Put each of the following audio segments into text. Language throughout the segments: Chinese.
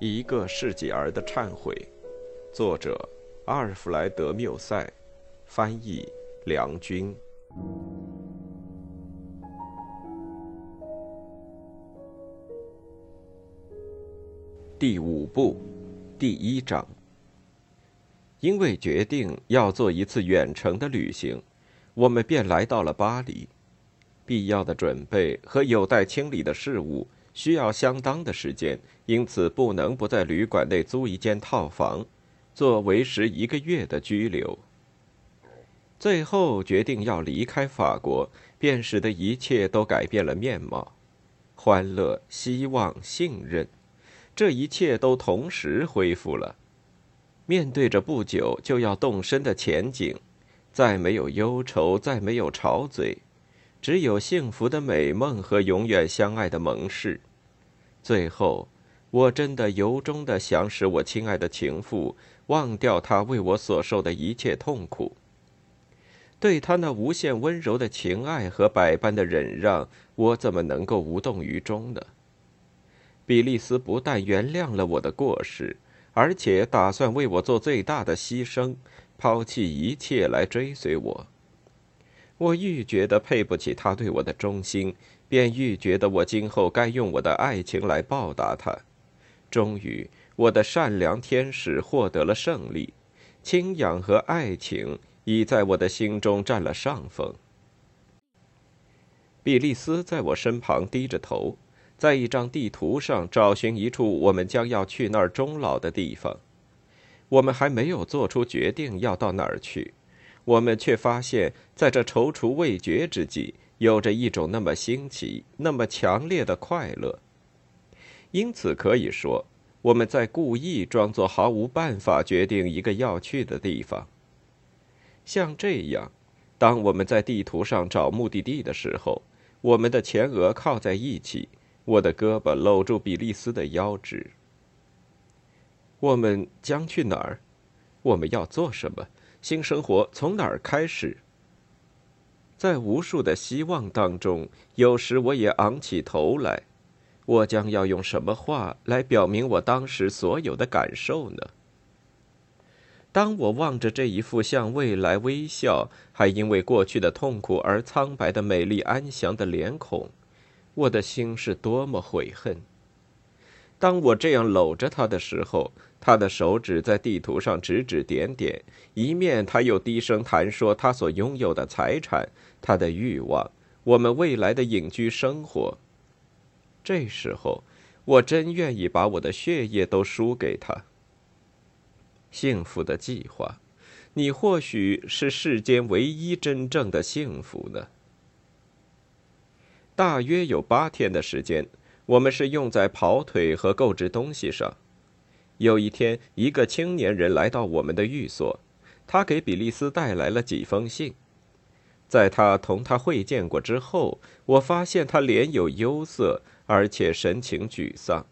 一个世纪儿的忏悔，作者阿尔弗莱德·缪塞，翻译梁军。第五部，第一章。因为决定要做一次远程的旅行，我们便来到了巴黎。必要的准备和有待清理的事物。需要相当的时间，因此不能不在旅馆内租一间套房，做为时一个月的居留。最后决定要离开法国，便使得一切都改变了面貌。欢乐、希望、信任，这一切都同时恢复了。面对着不久就要动身的前景，再没有忧愁，再没有吵嘴，只有幸福的美梦和永远相爱的盟誓。最后，我真的由衷的想使我亲爱的情妇忘掉她为我所受的一切痛苦。对她那无限温柔的情爱和百般的忍让，我怎么能够无动于衷呢？比利斯不但原谅了我的过失，而且打算为我做最大的牺牲，抛弃一切来追随我。我愈觉得配不起他对我的忠心。便愈觉得我今后该用我的爱情来报答他。终于，我的善良天使获得了胜利，清养和爱情已在我的心中占了上风。比利斯在我身旁低着头，在一张地图上找寻一处我们将要去那儿终老的地方。我们还没有做出决定要到哪儿去，我们却发现，在这踌躇未决之际。有着一种那么新奇、那么强烈的快乐，因此可以说，我们在故意装作毫无办法决定一个要去的地方。像这样，当我们在地图上找目的地的时候，我们的前额靠在一起，我的胳膊搂住比利斯的腰肢。我们将去哪儿？我们要做什么？新生活从哪儿开始？在无数的希望当中，有时我也昂起头来。我将要用什么话来表明我当时所有的感受呢？当我望着这一副向未来微笑，还因为过去的痛苦而苍白的美丽安详的脸孔，我的心是多么悔恨。当我这样搂着他的时候，他的手指在地图上指指点点，一面他又低声谈说他所拥有的财产。他的欲望，我们未来的隐居生活。这时候，我真愿意把我的血液都输给他。幸福的计划，你或许是世间唯一真正的幸福呢。大约有八天的时间，我们是用在跑腿和购置东西上。有一天，一个青年人来到我们的寓所，他给比利斯带来了几封信。在他同他会见过之后，我发现他脸有忧色，而且神情沮丧。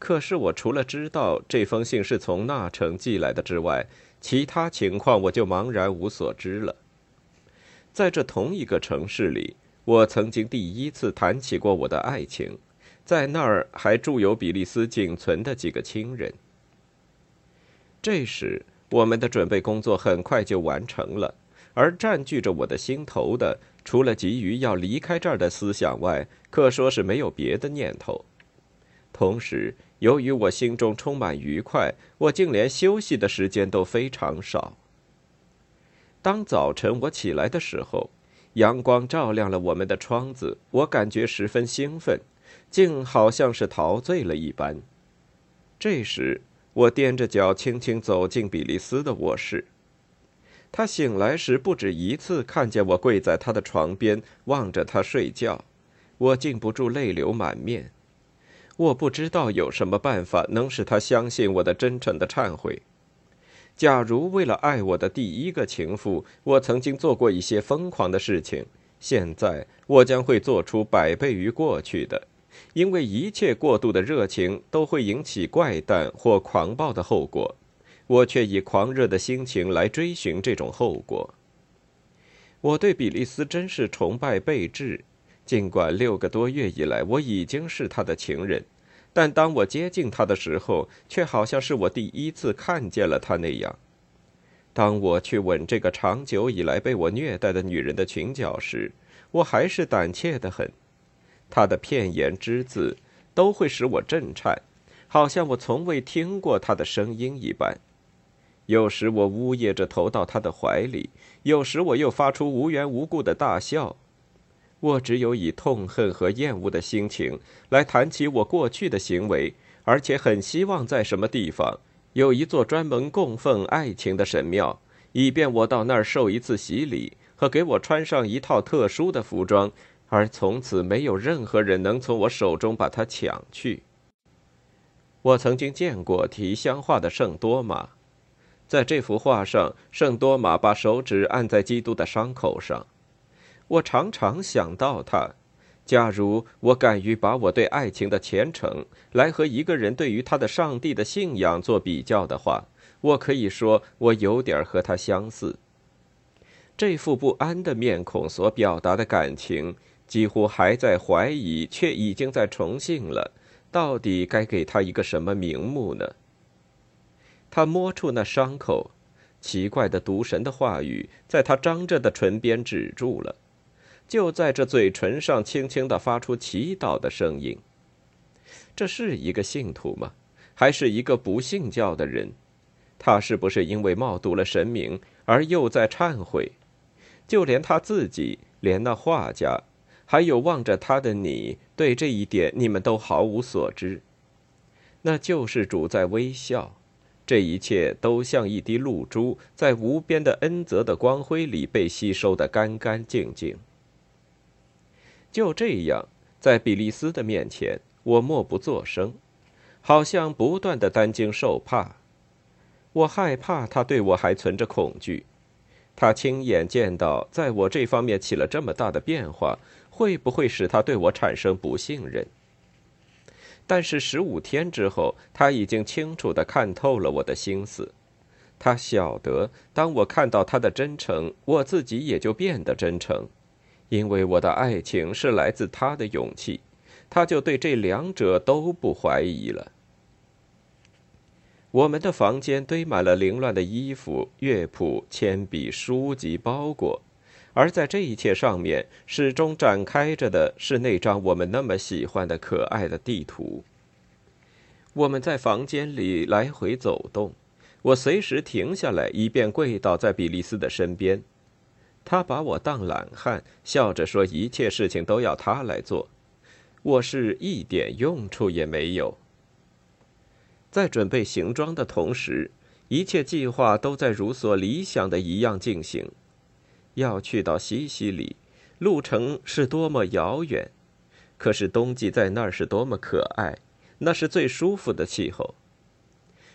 可是我除了知道这封信是从那城寄来的之外，其他情况我就茫然无所知了。在这同一个城市里，我曾经第一次谈起过我的爱情，在那儿还住有比利斯仅存的几个亲人。这时，我们的准备工作很快就完成了。而占据着我的心头的，除了急于要离开这儿的思想外，可说是没有别的念头。同时，由于我心中充满愉快，我竟连休息的时间都非常少。当早晨我起来的时候，阳光照亮了我们的窗子，我感觉十分兴奋，竟好像是陶醉了一般。这时，我踮着脚轻轻走进比利斯的卧室。他醒来时不止一次看见我跪在他的床边望着他睡觉，我禁不住泪流满面。我不知道有什么办法能使他相信我的真诚的忏悔。假如为了爱我的第一个情妇，我曾经做过一些疯狂的事情，现在我将会做出百倍于过去的，因为一切过度的热情都会引起怪诞或狂暴的后果。我却以狂热的心情来追寻这种后果。我对比利斯真是崇拜备至，尽管六个多月以来我已经是他的情人，但当我接近他的时候，却好像是我第一次看见了他那样。当我去吻这个长久以来被我虐待的女人的裙角时，我还是胆怯的很。她的片言之字都会使我震颤，好像我从未听过她的声音一般。有时我呜咽着投到她的怀里，有时我又发出无缘无故的大笑。我只有以痛恨和厌恶的心情来谈起我过去的行为，而且很希望在什么地方。有一座专门供奉爱情的神庙，以便我到那儿受一次洗礼和给我穿上一套特殊的服装，而从此没有任何人能从我手中把它抢去。我曾经见过提香画的圣多玛，在这幅画上，圣多玛把手指按在基督的伤口上。我常常想到他。假如我敢于把我对爱情的虔诚来和一个人对于他的上帝的信仰做比较的话，我可以说我有点和他相似。这副不安的面孔所表达的感情，几乎还在怀疑，却已经在重信了。到底该给他一个什么名目呢？他摸出那伤口，奇怪的毒神的话语在他张着的唇边止住了。就在这嘴唇上，轻轻的发出祈祷的声音。这是一个信徒吗？还是一个不信教的人？他是不是因为冒渎了神明而又在忏悔？就连他自己，连那画家，还有望着他的你，对这一点你们都毫无所知。那救世主在微笑，这一切都像一滴露珠，在无边的恩泽的光辉里被吸收的干干净净。就这样，在比利斯的面前，我默不作声，好像不断的担惊受怕。我害怕他对我还存着恐惧，他亲眼见到在我这方面起了这么大的变化，会不会使他对我产生不信任？但是十五天之后，他已经清楚的看透了我的心思，他晓得，当我看到他的真诚，我自己也就变得真诚。因为我的爱情是来自他的勇气，他就对这两者都不怀疑了。我们的房间堆满了凌乱的衣服、乐谱、铅笔、书籍、包裹，而在这一切上面，始终展开着的是那张我们那么喜欢的可爱的地图。我们在房间里来回走动，我随时停下来，以便跪倒在比利斯的身边。他把我当懒汉，笑着说：“一切事情都要他来做，我是一点用处也没有。”在准备行装的同时，一切计划都在如所理想的一样进行。要去到西西里，路程是多么遥远，可是冬季在那儿是多么可爱，那是最舒服的气候。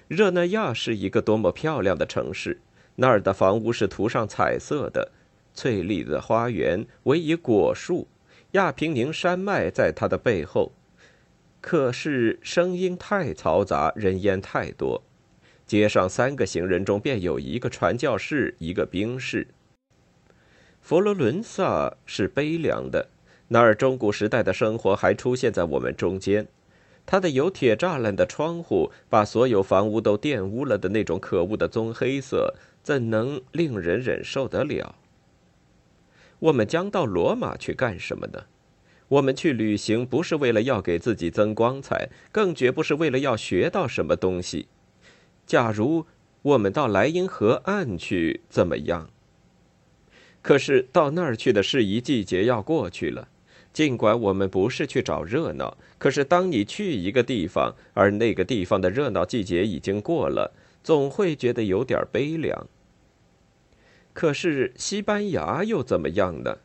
热那亚是一个多么漂亮的城市，那儿的房屋是涂上彩色的。翠绿的花园围以果树，亚平宁山脉在它的背后。可是声音太嘈杂，人烟太多，街上三个行人中便有一个传教士，一个兵士。佛罗伦萨是悲凉的，那儿中古时代的生活还出现在我们中间。它的有铁栅栏的窗户，把所有房屋都玷污了的那种可恶的棕黑色，怎能令人忍受得了？我们将到罗马去干什么呢？我们去旅行不是为了要给自己增光彩，更绝不是为了要学到什么东西。假如我们到莱茵河岸去，怎么样？可是到那儿去的适宜季节要过去了。尽管我们不是去找热闹，可是当你去一个地方，而那个地方的热闹季节已经过了，总会觉得有点悲凉。可是西班牙又怎么样呢？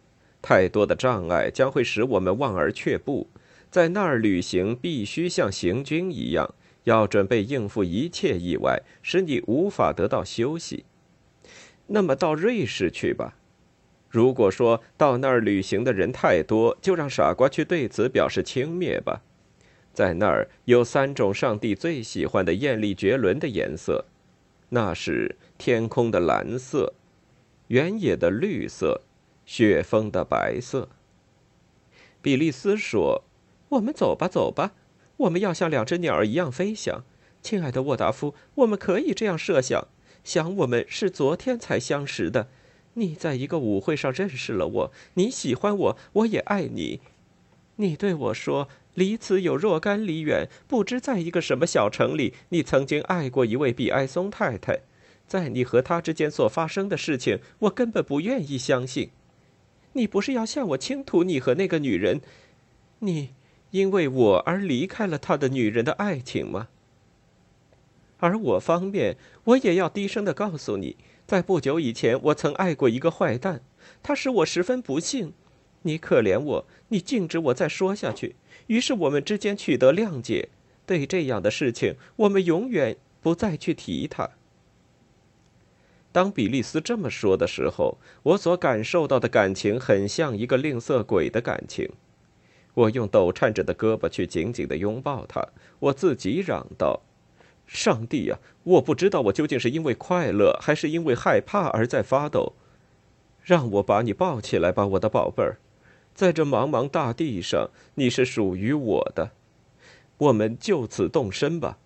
太多的障碍将会使我们望而却步。在那儿旅行必须像行军一样，要准备应付一切意外，使你无法得到休息。那么到瑞士去吧。如果说到那儿旅行的人太多，就让傻瓜去对此表示轻蔑吧。在那儿有三种上帝最喜欢的艳丽绝伦的颜色，那是天空的蓝色。原野的绿色，雪峰的白色。比利斯说：“我们走吧，走吧，我们要像两只鸟儿一样飞翔，亲爱的沃达夫，我们可以这样设想：想我们是昨天才相识的，你在一个舞会上认识了我，你喜欢我，我也爱你。你对我说，离此有若干里远，不知在一个什么小城里，你曾经爱过一位比埃松太太。在你和他之间所发生的事情，我根本不愿意相信。你不是要向我倾吐你和那个女人，你因为我而离开了他的女人的爱情吗？而我方面，我也要低声的告诉你，在不久以前，我曾爱过一个坏蛋，他使我十分不幸。你可怜我，你禁止我再说下去，于是我们之间取得谅解。对这样的事情，我们永远不再去提它。当比利斯这么说的时候，我所感受到的感情很像一个吝啬鬼的感情。我用抖颤着的胳膊去紧紧地拥抱他，我自己嚷道：“上帝呀，我不知道我究竟是因为快乐还是因为害怕而在发抖。让我把你抱起来吧，我的宝贝儿，在这茫茫大地上，你是属于我的。我们就此动身吧，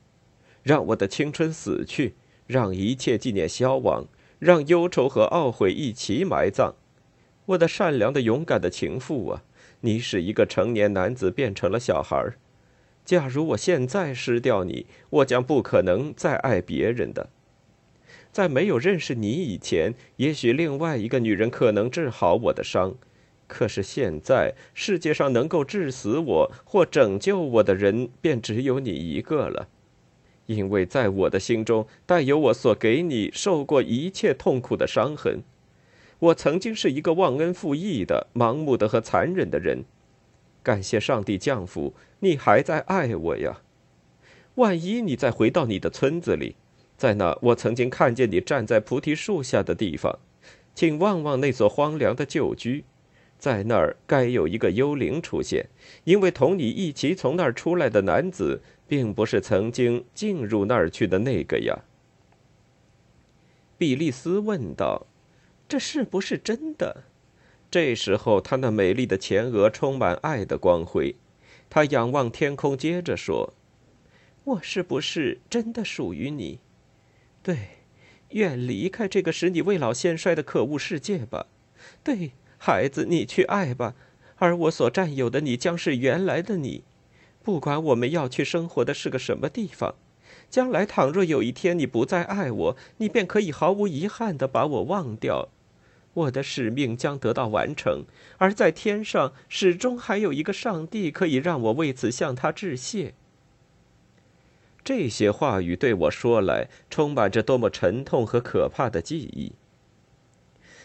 让我的青春死去，让一切纪念消亡。”让忧愁和懊悔一起埋葬，我的善良的、勇敢的情妇啊！你使一个成年男子变成了小孩儿。假如我现在失掉你，我将不可能再爱别人的。在没有认识你以前，也许另外一个女人可能治好我的伤，可是现在世界上能够治死我或拯救我的人，便只有你一个了。因为在我的心中带有我所给你受过一切痛苦的伤痕，我曾经是一个忘恩负义的、盲目的和残忍的人。感谢上帝降福，你还在爱我呀！万一你再回到你的村子里，在那我曾经看见你站在菩提树下的地方，请望望那所荒凉的旧居，在那儿该有一个幽灵出现，因为同你一起从那儿出来的男子。并不是曾经进入那儿去的那个呀。比利斯问道：“这是不是真的？”这时候，他那美丽的前额充满爱的光辉。他仰望天空，接着说：“我是不是真的属于你？对，愿离开这个使你未老先衰的可恶世界吧。对，孩子，你去爱吧，而我所占有的你将是原来的你。”不管我们要去生活的是个什么地方，将来倘若有一天你不再爱我，你便可以毫无遗憾的把我忘掉。我的使命将得到完成，而在天上始终还有一个上帝可以让我为此向他致谢。这些话语对我说来，充满着多么沉痛和可怕的记忆。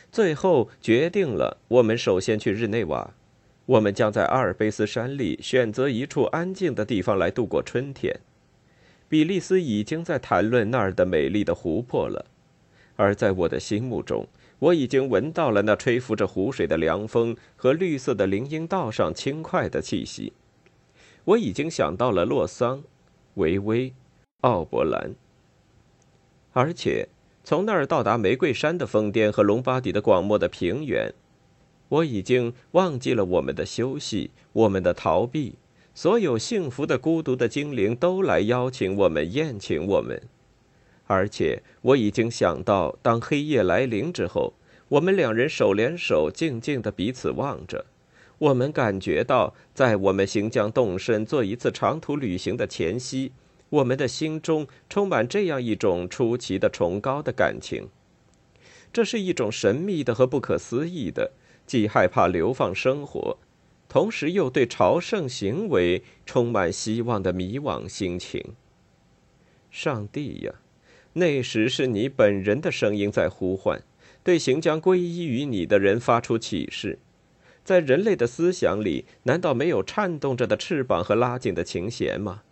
最后决定了，我们首先去日内瓦。我们将在阿尔卑斯山里选择一处安静的地方来度过春天。比利斯已经在谈论那儿的美丽的湖泊了，而在我的心目中，我已经闻到了那吹拂着湖水的凉风和绿色的林荫道上轻快的气息。我已经想到了洛桑、维威、奥伯兰，而且从那儿到达玫瑰山的峰巅和隆巴底的广袤的平原。我已经忘记了我们的休息，我们的逃避。所有幸福的、孤独的精灵都来邀请我们、宴请我们。而且，我已经想到，当黑夜来临之后，我们两人手连手，静静的彼此望着。我们感觉到，在我们行将动身做一次长途旅行的前夕，我们的心中充满这样一种出奇的崇高的感情。这是一种神秘的和不可思议的。既害怕流放生活，同时又对朝圣行为充满希望的迷惘心情。上帝呀，那时是你本人的声音在呼唤，对行将皈依于你的人发出启示。在人类的思想里，难道没有颤动着的翅膀和拉紧的琴弦吗？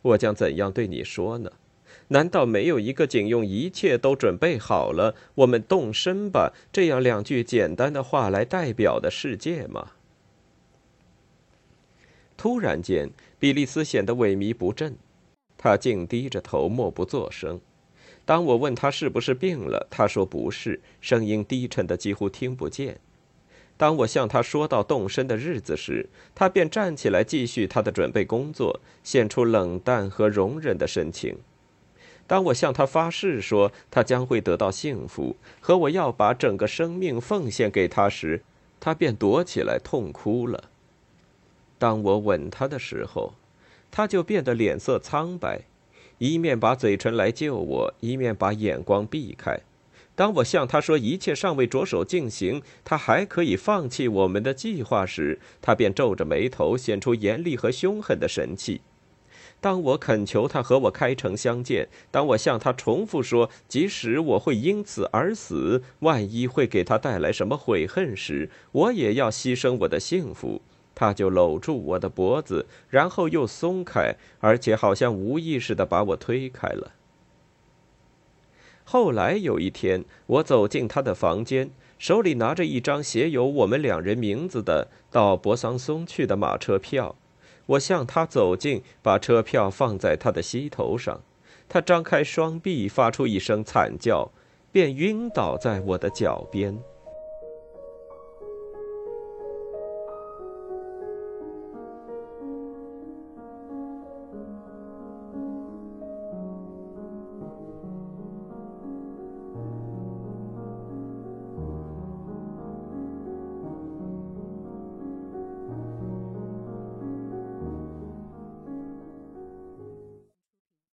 我将怎样对你说呢？难道没有一个仅用一切都准备好了，我们动身吧这样两句简单的话来代表的世界吗？突然间，比利斯显得萎靡不振，他竟低着头，默不作声。当我问他是不是病了，他说不是，声音低沉的几乎听不见。当我向他说到动身的日子时，他便站起来继续他的准备工作，现出冷淡和容忍的神情。当我向他发誓说他将会得到幸福，和我要把整个生命奉献给他时，他便躲起来痛哭了。当我吻他的时候，他就变得脸色苍白，一面把嘴唇来救我，一面把眼光避开。当我向他说一切尚未着手进行，他还可以放弃我们的计划时，他便皱着眉头，显出严厉和凶狠的神气。当我恳求他和我开诚相见，当我向他重复说，即使我会因此而死，万一会给他带来什么悔恨时，我也要牺牲我的幸福，他就搂住我的脖子，然后又松开，而且好像无意识的把我推开了。后来有一天，我走进他的房间，手里拿着一张写有我们两人名字的到博桑松去的马车票。我向他走近，把车票放在他的膝头上。他张开双臂，发出一声惨叫，便晕倒在我的脚边。